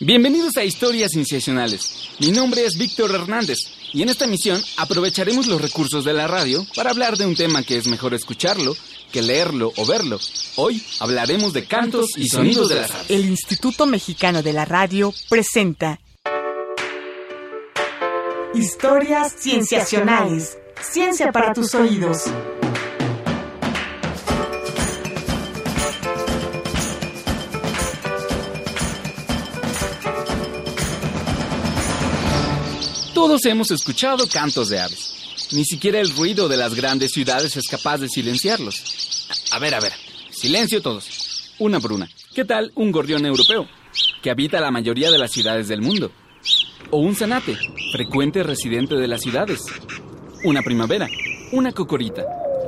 Bienvenidos a Historias Sensacionales. Mi nombre es Víctor Hernández y en esta misión aprovecharemos los recursos de la radio para hablar de un tema que es mejor escucharlo que leerlo o verlo. Hoy hablaremos de cantos y sonidos de las aves. El Instituto Mexicano de la Radio presenta Historias Cienciacionales. Ciencia para tus oídos. Todos hemos escuchado cantos de aves. Ni siquiera el ruido de las grandes ciudades es capaz de silenciarlos. A ver, a ver. Silencio todos. Una por una. ¿Qué tal un gorrión europeo? Que habita la mayoría de las ciudades del mundo. O un zanate, frecuente residente de las ciudades. Una primavera. Una cocorita.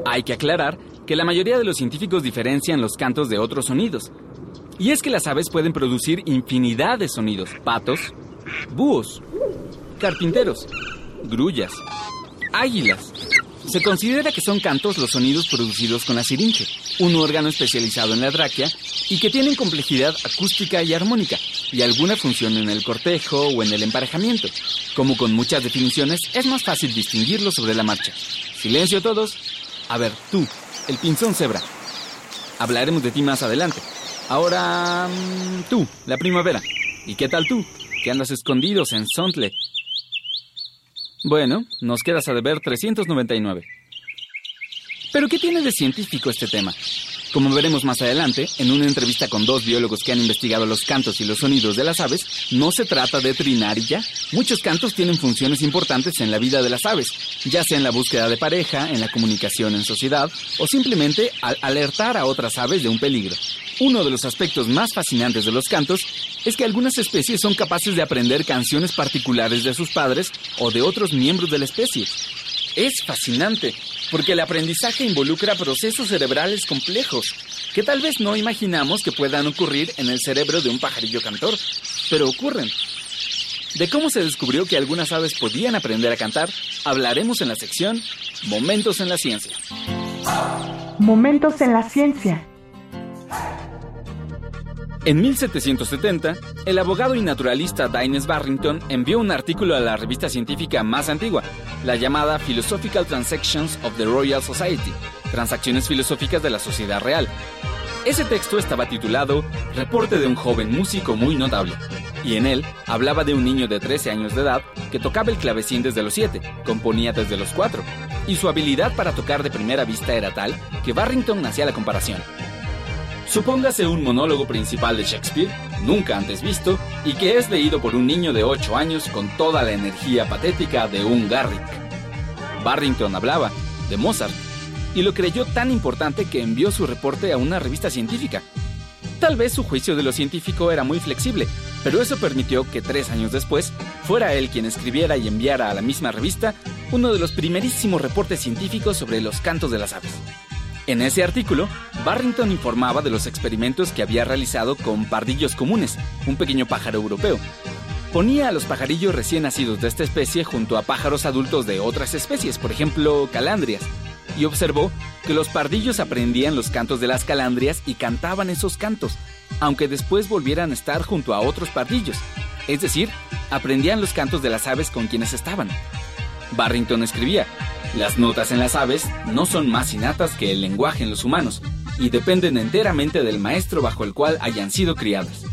Hay que aclarar que la mayoría de los científicos diferencian los cantos de otros sonidos. Y es que las aves pueden producir infinidad de sonidos. Patos, búhos, carpinteros, grullas, águilas. Se considera que son cantos los sonidos producidos con la siringe, un órgano especializado en la tráquea y que tienen complejidad acústica y armónica, y alguna función en el cortejo o en el emparejamiento. Como con muchas definiciones, es más fácil distinguirlo sobre la marcha. Silencio todos. A ver, tú, el pinzón cebra. Hablaremos de ti más adelante. Ahora, mm, tú, la primavera. ¿Y qué tal tú? Que andas escondidos en Sontle, bueno, nos quedas a deber 399. Pero ¿qué tiene de científico este tema? Como veremos más adelante, en una entrevista con dos biólogos que han investigado los cantos y los sonidos de las aves, no se trata de trinar y ya. Muchos cantos tienen funciones importantes en la vida de las aves, ya sea en la búsqueda de pareja, en la comunicación en sociedad o simplemente al alertar a otras aves de un peligro. Uno de los aspectos más fascinantes de los cantos es que algunas especies son capaces de aprender canciones particulares de sus padres o de otros miembros de la especie. Es fascinante, porque el aprendizaje involucra procesos cerebrales complejos, que tal vez no imaginamos que puedan ocurrir en el cerebro de un pajarillo cantor, pero ocurren. De cómo se descubrió que algunas aves podían aprender a cantar, hablaremos en la sección Momentos en la Ciencia. Momentos en la Ciencia. En 1770, el abogado y naturalista Dines Barrington envió un artículo a la revista científica más antigua, la llamada Philosophical Transactions of the Royal Society, Transacciones Filosóficas de la Sociedad Real. Ese texto estaba titulado Reporte de un joven músico muy notable, y en él hablaba de un niño de 13 años de edad que tocaba el clavecín desde los 7, componía desde los 4, y su habilidad para tocar de primera vista era tal que Barrington hacía la comparación. Supóngase un monólogo principal de Shakespeare, nunca antes visto, y que es leído por un niño de 8 años con toda la energía patética de un Garrick. Barrington hablaba de Mozart y lo creyó tan importante que envió su reporte a una revista científica. Tal vez su juicio de lo científico era muy flexible, pero eso permitió que tres años después fuera él quien escribiera y enviara a la misma revista uno de los primerísimos reportes científicos sobre los cantos de las aves. En ese artículo, Barrington informaba de los experimentos que había realizado con pardillos comunes, un pequeño pájaro europeo. Ponía a los pajarillos recién nacidos de esta especie junto a pájaros adultos de otras especies, por ejemplo, calandrias, y observó que los pardillos aprendían los cantos de las calandrias y cantaban esos cantos, aunque después volvieran a estar junto a otros pardillos, es decir, aprendían los cantos de las aves con quienes estaban. Barrington escribía, las notas en las aves no son más innatas que el lenguaje en los humanos y dependen enteramente del maestro bajo el cual hayan sido criadas.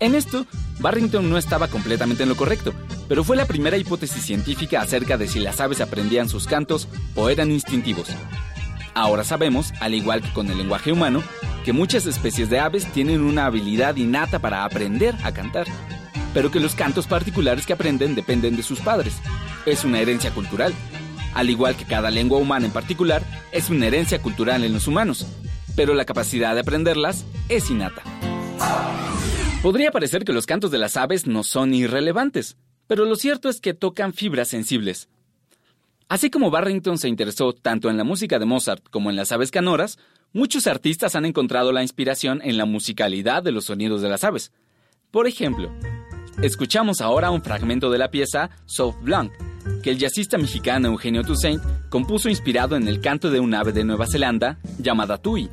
En esto, Barrington no estaba completamente en lo correcto, pero fue la primera hipótesis científica acerca de si las aves aprendían sus cantos o eran instintivos. Ahora sabemos, al igual que con el lenguaje humano, que muchas especies de aves tienen una habilidad innata para aprender a cantar, pero que los cantos particulares que aprenden dependen de sus padres. Es una herencia cultural, al igual que cada lengua humana en particular, es una herencia cultural en los humanos, pero la capacidad de aprenderlas es innata. Podría parecer que los cantos de las aves no son irrelevantes, pero lo cierto es que tocan fibras sensibles. Así como Barrington se interesó tanto en la música de Mozart como en las aves canoras, muchos artistas han encontrado la inspiración en la musicalidad de los sonidos de las aves. Por ejemplo, escuchamos ahora un fragmento de la pieza Soft Blanc, que el jazzista mexicano Eugenio Toussaint compuso inspirado en el canto de un ave de Nueva Zelanda llamada Tui.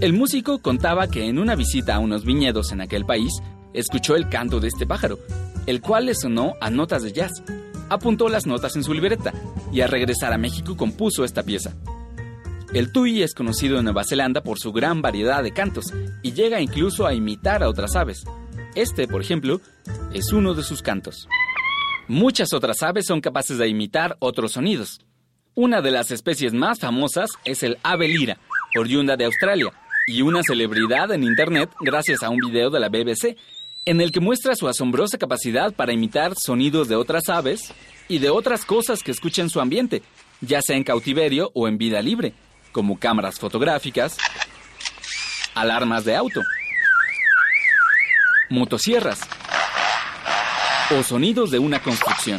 El músico contaba que en una visita a unos viñedos en aquel país, escuchó el canto de este pájaro, el cual le sonó a notas de jazz. Apuntó las notas en su libreta y al regresar a México compuso esta pieza. El tui es conocido en Nueva Zelanda por su gran variedad de cantos y llega incluso a imitar a otras aves. Este, por ejemplo, es uno de sus cantos. Muchas otras aves son capaces de imitar otros sonidos. Una de las especies más famosas es el ave lira, oriunda de Australia, y una celebridad en Internet gracias a un video de la BBC, en el que muestra su asombrosa capacidad para imitar sonidos de otras aves y de otras cosas que escucha en su ambiente, ya sea en cautiverio o en vida libre, como cámaras fotográficas, alarmas de auto, motosierras o sonidos de una construcción.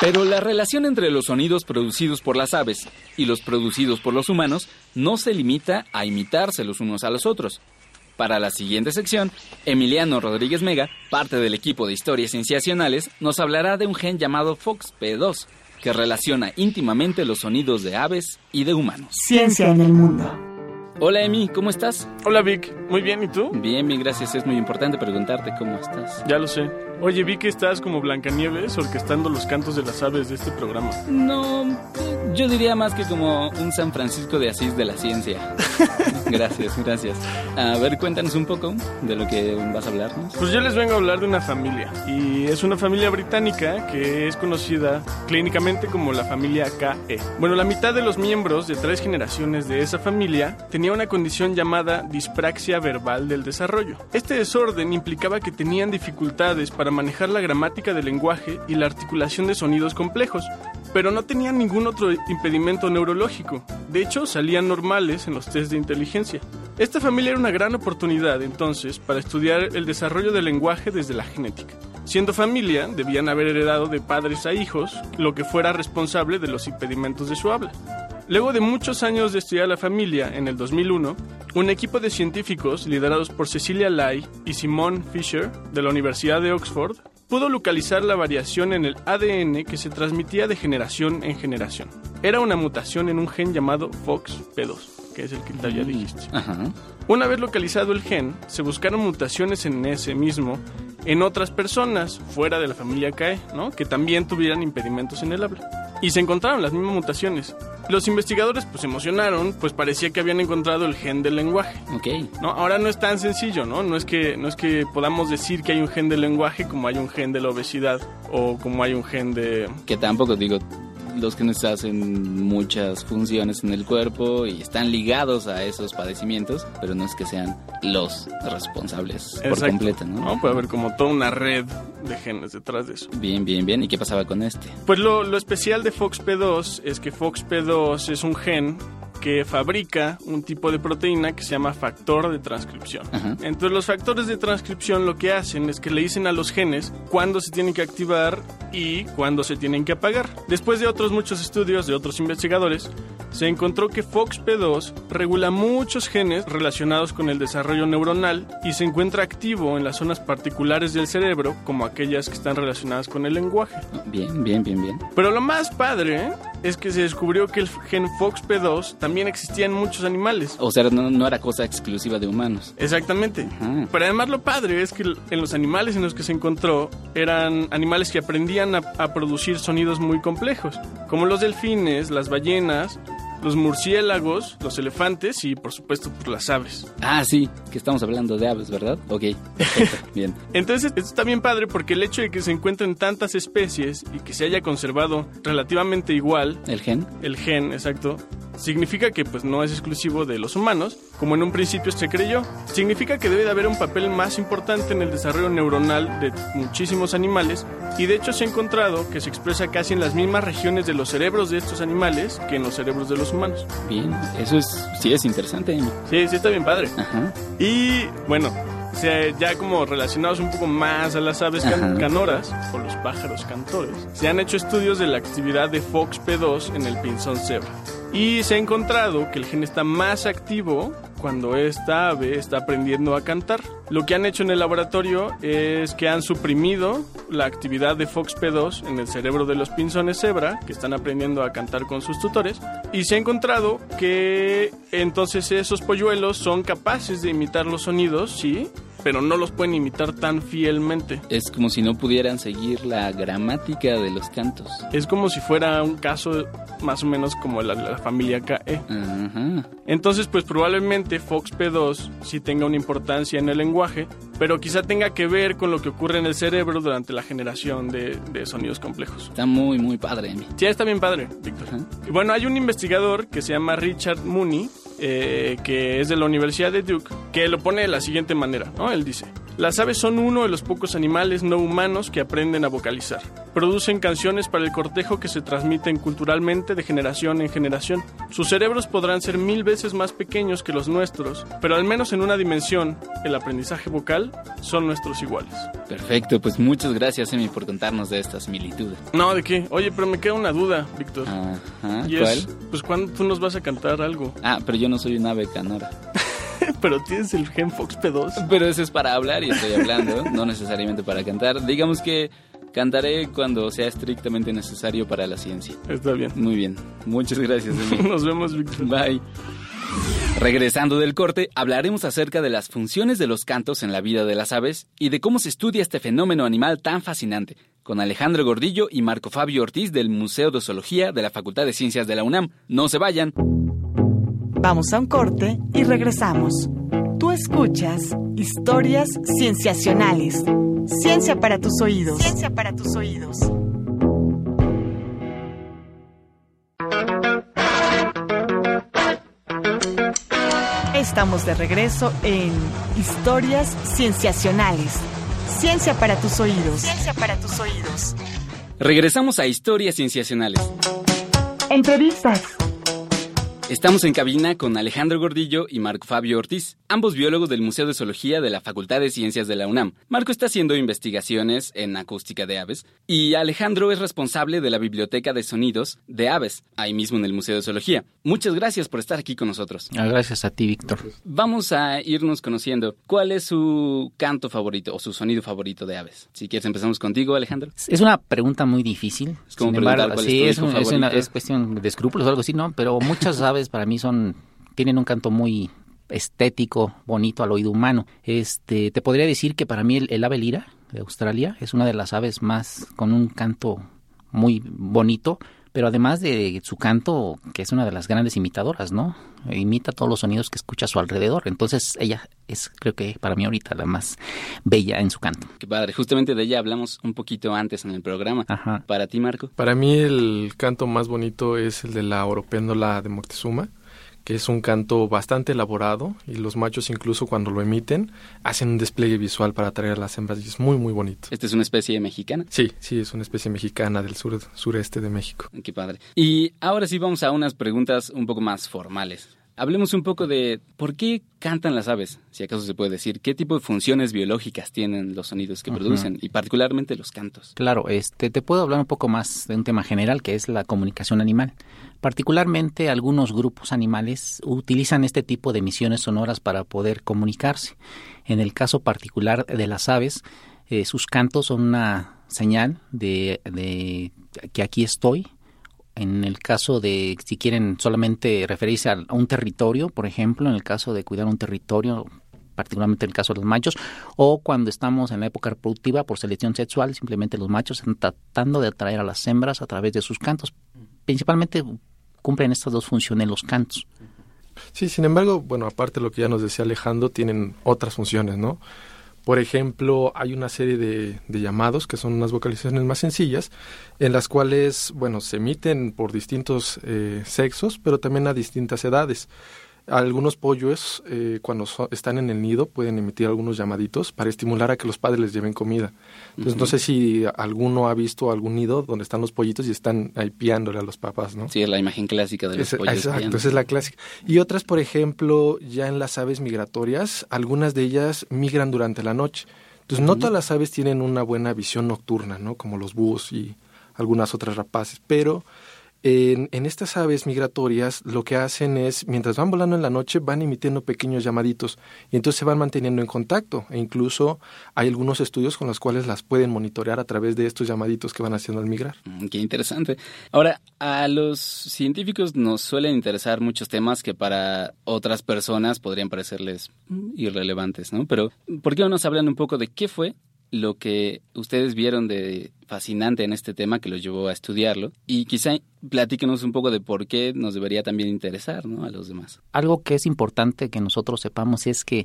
Pero la relación entre los sonidos producidos por las aves y los producidos por los humanos no se limita a imitarse los unos a los otros. Para la siguiente sección, Emiliano Rodríguez Mega, parte del equipo de historias cienciacionales, nos hablará de un gen llamado FOXP2, que relaciona íntimamente los sonidos de aves y de humanos. Ciencia en el mundo. Hola Emi, ¿cómo estás? Hola Vic, muy bien, ¿y tú? Bien, bien, gracias. Es muy importante preguntarte cómo estás. Ya lo sé. Oye, vi que estás como Blancanieves orquestando los cantos de las aves de este programa. No, yo diría más que como un San Francisco de Asís de la ciencia. gracias, gracias. A ver, cuéntanos un poco de lo que vas a hablarnos. Pues yo les vengo a hablar de una familia. Y es una familia británica que es conocida clínicamente como la familia KE. Bueno, la mitad de los miembros de tres generaciones de esa familia tenía una condición llamada dispraxia verbal del desarrollo. Este desorden implicaba que tenían dificultades para manejar la gramática del lenguaje y la articulación de sonidos complejos, pero no tenían ningún otro impedimento neurológico. De hecho, salían normales en los test de inteligencia. Esta familia era una gran oportunidad entonces para estudiar el desarrollo del lenguaje desde la genética. Siendo familia, debían haber heredado de padres a hijos lo que fuera responsable de los impedimentos de su habla. Luego de muchos años de estudiar la familia, en el 2001, un equipo de científicos liderados por Cecilia Lai y Simone Fisher de la Universidad de Oxford pudo localizar la variación en el ADN que se transmitía de generación en generación. Era una mutación en un gen llamado FOXP2, que es el que ya dijiste. Ajá. Una vez localizado el gen, se buscaron mutaciones en ese mismo en otras personas fuera de la familia CAE, ¿no? que también tuvieran impedimentos en el habla. Y se encontraron las mismas mutaciones. Los investigadores pues se emocionaron, pues parecía que habían encontrado el gen del lenguaje. Ok. ¿no? Ahora no es tan sencillo, ¿no? No es, que, no es que podamos decir que hay un gen del lenguaje como hay un gen de la obesidad o como hay un gen de... Que tampoco digo, los genes hacen muchas funciones en el cuerpo y están ligados a esos padecimientos, pero no es que sean los responsables por completo, ¿no? ¿no? Puede haber como toda una red de genes detrás de eso. Bien, bien, bien. ¿Y qué pasaba con este? Pues lo, lo especial de FOXP2 es que FOXP2 es un gen que fabrica un tipo de proteína que se llama factor de transcripción. Ajá. Entonces los factores de transcripción lo que hacen es que le dicen a los genes cuándo se tienen que activar y cuándo se tienen que apagar. Después de otros muchos estudios de otros investigadores, se encontró que FOXP2 regula muchos genes relacionados con el desarrollo neuronal y se encuentra activo en las zonas particulares del cerebro, como aquellas que están relacionadas con el lenguaje. Bien, bien, bien, bien. Pero lo más padre es que se descubrió que el gen FOXP2 también existía en muchos animales. O sea, no, no era cosa exclusiva de humanos. Exactamente. Ajá. Pero además lo padre es que en los animales en los que se encontró eran animales que aprendían a, a producir sonidos muy complejos, como los delfines, las ballenas, los murciélagos, los elefantes y por supuesto pues, las aves. Ah, sí, que estamos hablando de aves, ¿verdad? Ok, perfecto, bien. Entonces, esto está bien padre porque el hecho de que se encuentren tantas especies y que se haya conservado relativamente igual ¿El gen? el gen, exacto, significa que pues no es exclusivo de los humanos, como en un principio se creyó. Significa que debe de haber un papel más importante en el desarrollo neuronal de muchísimos animales y de hecho se ha encontrado que se expresa casi en las mismas regiones de los cerebros de estos animales que en los cerebros de los humanos. Bien, eso es, sí es interesante. Sí, sí está bien padre. Ajá. Y bueno, o sea, ya como relacionados un poco más a las aves can- canoras o los pájaros cantores, se han hecho estudios de la actividad de FOXP2 en el pinzón cebra. Y se ha encontrado que el gen está más activo cuando esta ave está aprendiendo a cantar. Lo que han hecho en el laboratorio es que han suprimido la actividad de FOXP2 en el cerebro de los pinzones cebra, que están aprendiendo a cantar con sus tutores, y se ha encontrado que entonces esos polluelos son capaces de imitar los sonidos, sí, pero no los pueden imitar tan fielmente. Es como si no pudieran seguir la gramática de los cantos. Es como si fuera un caso más o menos como la, la familia KE. Ajá. Entonces, pues probablemente FOXP2 sí tenga una importancia en el lenguaje, pero quizá tenga que ver con lo que ocurre en el cerebro durante la generación de, de sonidos complejos. Está muy, muy padre. Sí, está bien padre, Víctor. Y Bueno, hay un investigador que se llama Richard Mooney, eh, que es de la Universidad de Duke, que lo pone de la siguiente manera, ¿no? Él dice, las aves son uno de los pocos animales no humanos que aprenden a vocalizar. Producen canciones para el cortejo que se transmiten culturalmente de generación en generación. Sus cerebros podrán ser mil veces más pequeños que los nuestros, pero al menos en una dimensión, el aprendizaje vocal, son nuestros iguales. Perfecto, pues muchas gracias, Emi, por contarnos de estas similitudes. No, ¿de qué? Oye, pero me queda una duda, Víctor. Ajá. y ¿Cuál? es, pues, ¿cuándo tú nos vas a cantar algo? Ah, pero yo no soy un ave canora. pero tienes el gen FOXP2. Pero eso es para hablar y estoy hablando, no necesariamente para cantar. Digamos que cantaré cuando sea estrictamente necesario para la ciencia. Está bien. Muy bien, muchas gracias. Nos vemos, Víctor. Bye. Regresando del corte, hablaremos acerca de las funciones de los cantos en la vida de las aves y de cómo se estudia este fenómeno animal tan fascinante, con Alejandro Gordillo y Marco Fabio Ortiz del Museo de Zoología de la Facultad de Ciencias de la UNAM. No se vayan. Vamos a un corte y regresamos. Tú escuchas historias cienciacionales. Ciencia para tus oídos. Ciencia para tus oídos. Estamos de regreso en Historias Cienciacionales. Ciencia para tus oídos. Ciencia para tus oídos. Regresamos a Historias Cienciacionales. Entrevistas. Estamos en cabina con Alejandro Gordillo y Marco Fabio Ortiz, ambos biólogos del Museo de Zoología de la Facultad de Ciencias de la UNAM. Marco está haciendo investigaciones en acústica de aves y Alejandro es responsable de la Biblioteca de Sonidos de Aves, ahí mismo en el Museo de Zoología. Muchas gracias por estar aquí con nosotros. Ah, Gracias a ti, Víctor. Vamos a irnos conociendo. ¿Cuál es su canto favorito o su sonido favorito de aves? Si quieres empezamos contigo, Alejandro. Es una pregunta muy difícil. Es como Sin embargo, cuál es sí, tu es, hijo un- es una- es cuestión de escrúpulos o algo así, ¿no? Pero muchas aves para mí son tienen un canto muy estético, bonito al oído humano. Este, te podría decir que para mí el, el ave lira de Australia es una de las aves más con un canto muy bonito, pero además de su canto, que es una de las grandes imitadoras, ¿no? Imita todos los sonidos que escucha a su alrededor. Entonces ella es, creo que para mí ahorita la más bella en su canto. Qué padre. Justamente de ella hablamos un poquito antes en el programa. Ajá. Para ti, Marco. Para mí el canto más bonito es el de la oropéndola de Moctezuma, que es un canto bastante elaborado y los machos incluso cuando lo emiten hacen un despliegue visual para atraer a las hembras y es muy muy bonito. Esta es una especie mexicana. Sí, sí, es una especie mexicana del sur, sureste de México. Qué padre. Y ahora sí vamos a unas preguntas un poco más formales. Hablemos un poco de por qué cantan las aves, si acaso se puede decir, qué tipo de funciones biológicas tienen los sonidos que producen y particularmente los cantos. Claro, este, te puedo hablar un poco más de un tema general que es la comunicación animal. Particularmente algunos grupos animales utilizan este tipo de emisiones sonoras para poder comunicarse. En el caso particular de las aves, eh, sus cantos son una señal de, de que aquí estoy. En el caso de si quieren solamente referirse a, un territorio, por ejemplo, en el caso de cuidar un territorio, particularmente en el caso de los machos, o cuando estamos en la época reproductiva por selección sexual, simplemente los machos están tratando de atraer a las hembras a través de sus cantos. Principalmente cumplen estas dos funciones los cantos. Sí, sin embargo, bueno, aparte de lo que ya nos decía Alejandro, tienen otras funciones, ¿no? Por ejemplo, hay una serie de, llamados que son unas vocalizaciones más sencillas, en las cuales, bueno, se emiten por distintos eh, sexos, pero también a distintas edades. Algunos pollos, eh, cuando so- están en el nido, pueden emitir algunos llamaditos para estimular a que los padres les lleven comida. Entonces, no sé si alguno ha visto algún nido donde están los pollitos y están ahí piándole a los papás, ¿no? Sí, es la imagen clásica de los Ese- pollos. exacto, piando. esa es la clásica. Y otras, por ejemplo, ya en las aves migratorias, algunas de ellas migran durante la noche. Entonces, no todas las aves tienen una buena visión nocturna, ¿no? Como los búhos y algunas otras rapaces, pero En, estas aves migratorias lo que hacen es, mientras van volando en la noche, van emitiendo pequeños llamaditos y entonces se van manteniendo en contacto e incluso hay algunos estudios con los cuales las pueden monitorear a través de estos llamaditos que van haciendo al migrar. Mm, qué interesante. Ahora, a los científicos nos suelen interesar muchos temas que para otras personas podrían parecerles irrelevantes, ¿no? Pero, ¿por qué no nos hablan un poco de qué fue lo que ustedes vieron de fascinante en este tema que los llevó a estudiarlo y quizá platíquenos un poco de por qué nos debería también interesar ¿no? a los demás. Algo que es importante que nosotros sepamos es que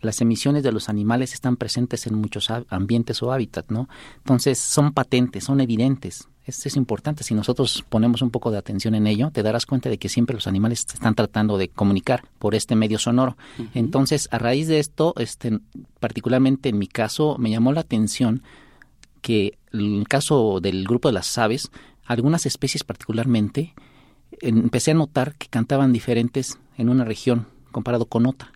las emisiones de los animales están presentes en muchos ambientes o hábitats, ¿no? Entonces son patentes, son evidentes. Esto es importante. Si nosotros ponemos un poco de atención en ello, te darás cuenta de que siempre los animales están tratando de comunicar por este medio sonoro. Entonces, a raíz de esto, este, particularmente en mi caso, me llamó la atención que en el caso del grupo de las aves, algunas especies particularmente, empecé a notar que cantaban diferentes en una región comparado con otra.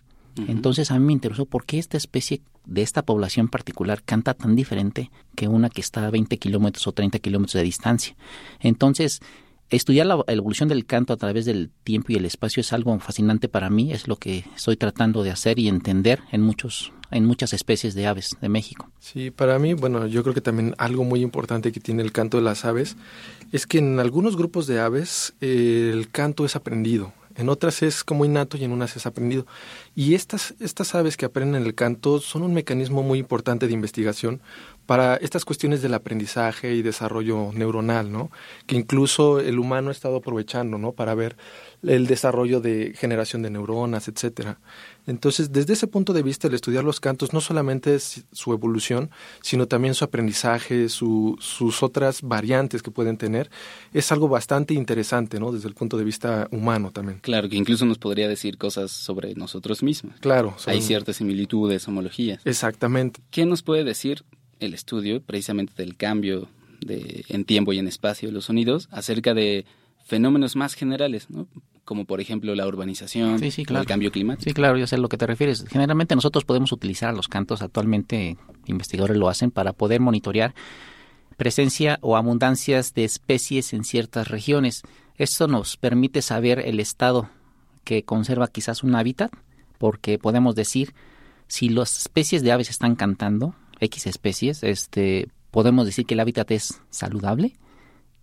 Entonces a mí me interesó por qué esta especie de esta población particular canta tan diferente que una que está a 20 kilómetros o 30 kilómetros de distancia. Entonces, estudiar la evolución del canto a través del tiempo y el espacio es algo fascinante para mí, es lo que estoy tratando de hacer y entender en muchos en muchas especies de aves de México. Sí, para mí, bueno, yo creo que también algo muy importante que tiene el canto de las aves es que en algunos grupos de aves eh, el canto es aprendido, en otras es como innato y en unas es aprendido. Y estas, estas aves que aprenden el canto son un mecanismo muy importante de investigación para estas cuestiones del aprendizaje y desarrollo neuronal, ¿no? Que incluso el humano ha estado aprovechando, ¿no? Para ver el desarrollo de generación de neuronas, etcétera. Entonces, desde ese punto de vista, el estudiar los cantos no solamente es su evolución, sino también su aprendizaje, su, sus otras variantes que pueden tener, es algo bastante interesante, ¿no? Desde el punto de vista humano también. Claro, que incluso nos podría decir cosas sobre nosotros mismos. Claro. Hay ciertas similitudes, homologías. Exactamente. ¿Qué nos puede decir el estudio precisamente del cambio de, en tiempo y en espacio de los sonidos acerca de fenómenos más generales, ¿no? como por ejemplo la urbanización el cambio climático. Sí, claro, yo sé a lo que te refieres. Generalmente nosotros podemos utilizar los cantos, actualmente investigadores lo hacen, para poder monitorear presencia o abundancias de especies en ciertas regiones. Esto nos permite saber el estado que conserva quizás un hábitat, porque podemos decir si las especies de aves están cantando, X especies, este, podemos decir que el hábitat es saludable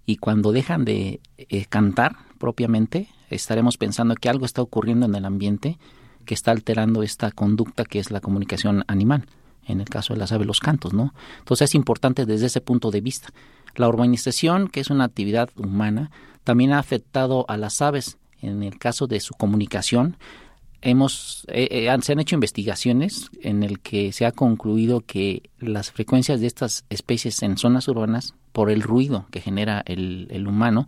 y cuando dejan de eh, cantar propiamente, estaremos pensando que algo está ocurriendo en el ambiente que está alterando esta conducta que es la comunicación animal, en el caso de las aves los cantos, ¿no? Entonces es importante desde ese punto de vista. La urbanización, que es una actividad humana, también ha afectado a las aves en el caso de su comunicación. Hemos, eh, eh, se han hecho investigaciones en el que se ha concluido que las frecuencias de estas especies en zonas urbanas por el ruido que genera el, el humano,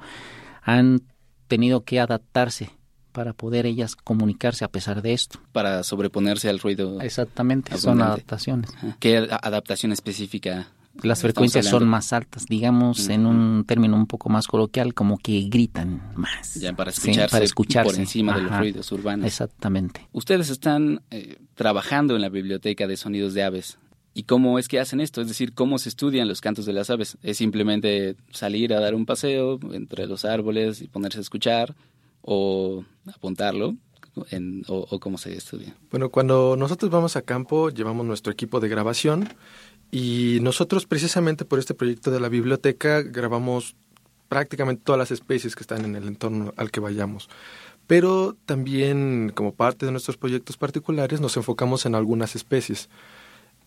han tenido que adaptarse para poder ellas comunicarse a pesar de esto. Para sobreponerse al ruido. Exactamente, son adaptaciones. ¿Qué adaptación específica? Las frecuencias son más altas, digamos en un término un poco más coloquial, como que gritan más. Ya, para escucharse, para escucharse. por encima de los ruidos urbanos. Exactamente. Ustedes están eh, trabajando en la biblioteca de sonidos de aves. ¿Y cómo es que hacen esto? Es decir, ¿cómo se estudian los cantos de las aves? ¿Es simplemente salir a dar un paseo entre los árboles y ponerse a escuchar o apuntarlo? o, cómo se estudia? Bueno, cuando nosotros vamos a campo, llevamos nuestro equipo de grabación y nosotros precisamente por este proyecto de la biblioteca grabamos prácticamente todas las especies que están en el entorno al que vayamos. Pero también como parte de nuestros proyectos particulares nos enfocamos en algunas especies.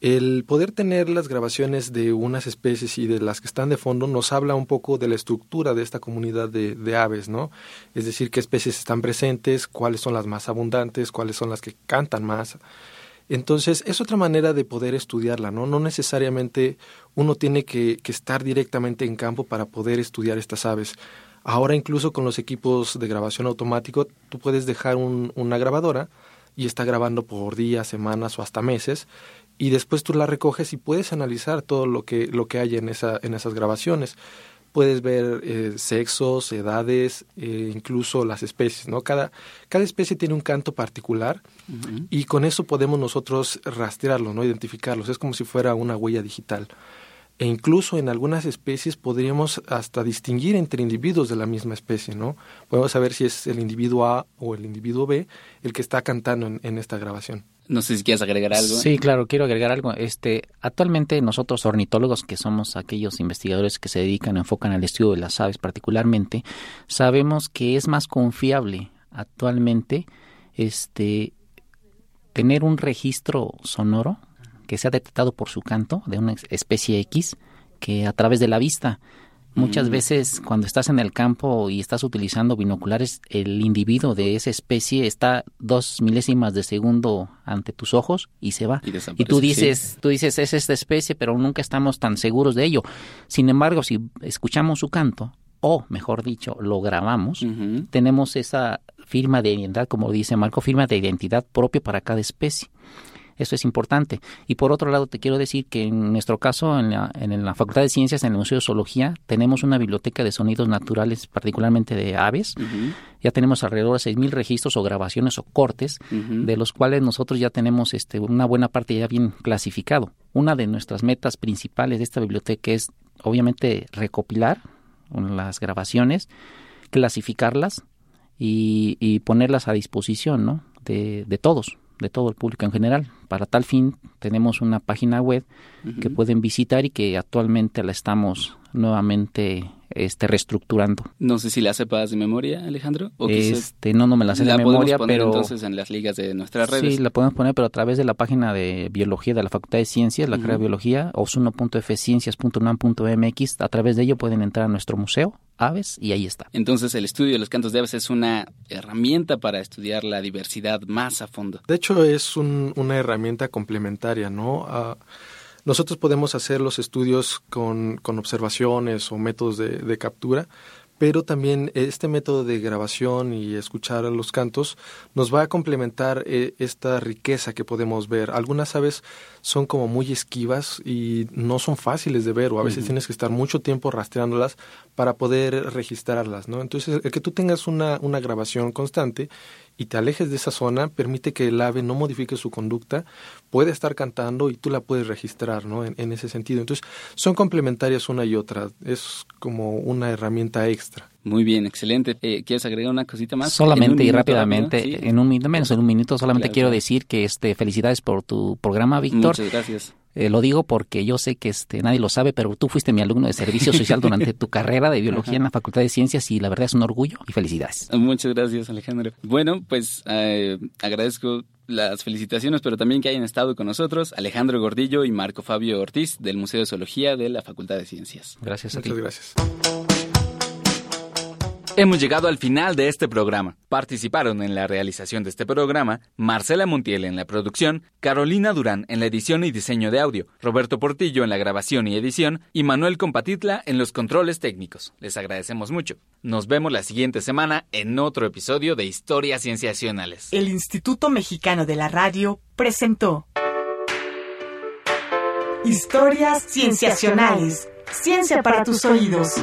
El poder tener las grabaciones de unas especies y de las que están de fondo nos habla un poco de la estructura de esta comunidad de, de, aves, ¿no? Es decir, qué especies están presentes, cuáles son las más abundantes, cuáles son las que cantan más. Entonces, es otra manera de poder estudiarla, ¿no? No necesariamente uno tiene que, que estar directamente en campo para poder estudiar estas aves. Ahora incluso con los equipos de grabación automático, tú puedes dejar un, una grabadora y está grabando por días, semanas o hasta meses y después tú la recoges y puedes analizar todo lo que, lo que hay en, esa, en esas grabaciones. Puedes ver eh, sexos, edades, eh, incluso las especies, ¿no? Cada, cada especie tiene un canto particular y con eso podemos nosotros rastrearlo, ¿no? Identificarlos. Es como si fuera una huella digital. E incluso en algunas especies podríamos hasta distinguir entre individuos de la misma especie, ¿no? Podemos saber si es el individuo A o el individuo B el que está cantando en, esta grabación. No sé si quieres agregar algo. Sí, claro, quiero agregar algo. Este, actualmente nosotros ornitólogos, que somos aquellos investigadores que se dedican o enfocan al estudio de las aves particularmente, sabemos que es más confiable actualmente este tener un registro sonoro que sea detectado por su canto de una especie X que a través de la vista. Muchas mm. veces cuando estás en el campo y estás utilizando binoculares, el individuo de esa especie está dos milésimas de segundo ante tus ojos y se va. Y, tú dices, tú dices es esta especie, pero nunca estamos tan seguros de ello. Sin embargo, si escuchamos su canto o, mejor dicho, lo grabamos, tenemos esa firma de identidad, como dice Marco, firma de identidad propia para cada especie. Eso es importante. Y por otro lado, te quiero decir que en nuestro caso, en la, en la Facultad de Ciencias, en el Museo de Zoología, tenemos una biblioteca de sonidos naturales, particularmente de aves. Ya tenemos alrededor de 6.000 registros o grabaciones o cortes, de los cuales nosotros ya tenemos este, una buena parte ya bien clasificado. Una de nuestras metas principales de esta biblioteca es, obviamente, recopilar las grabaciones, clasificarlas y, y ponerlas a disposición ¿no? de, de todos de todo el público en general. Para tal fin tenemos una página web que pueden visitar y que actualmente la estamos nuevamente este reestructurando. No sé si la sepas de memoria, Alejandro. ¿O este, no, no me la sé de memoria, pero entonces en las ligas de nuestras redes. Sí, la podemos poner, pero a través de la página de biología de la Facultad de Ciencias, la carrera de biología, osuno.fciencias.unam.mx. A través de ello pueden entrar a nuestro museo aves y ahí está. Entonces el estudio de los cantos de aves es una herramienta para estudiar la diversidad más a fondo. De hecho es una herramienta complementaria, ¿no? Ah, nosotros podemos hacer los estudios con, con observaciones o métodos de, de captura, pero también este método de grabación y escuchar los cantos nos va a complementar eh, esta riqueza que podemos ver. Algunas aves son como muy esquivas y no son fáciles de ver o a veces tienes que estar mucho tiempo rastreándolas para poder registrarlas, ¿no? Entonces, el que tú tengas una, una grabación constante y te alejes de esa zona permite que el ave no modifique su conducta, puede estar cantando y tú la puedes registrar, ¿no? En, ese sentido. Entonces, son complementarias una y otra. Es como una herramienta extra. Muy bien, excelente. Eh, ¿Quieres agregar una cosita más? Solamente y rápidamente, en un minuto, menos en un minuto, solamente quiero decir que este felicidades por tu programa, Víctor. Muchas gracias. Eh, lo digo porque yo sé que este, nadie lo sabe, pero tú fuiste mi alumno de servicio social durante tu carrera de biología en la Facultad de Ciencias y la verdad es un orgullo y felicidades. Muchas gracias, Alejandro. Bueno, pues eh, agradezco las felicitaciones, pero también que hayan estado con nosotros Alejandro Gordillo y Marco Fabio Ortiz del Museo de Zoología de la Facultad de Ciencias. Gracias a Muchas gracias. Hemos llegado al final de este programa. Participaron en la realización de este programa Marcela Montiel en la producción, Carolina Durán en la edición y diseño de audio, Roberto Portillo en la grabación y edición y Manuel Compatitla en los controles técnicos. Les agradecemos mucho. Nos vemos la siguiente semana en otro episodio de Historias Cienciacionales. El Instituto Mexicano de la Radio presentó Historias Cienciacionales. Ciencia para tus oídos.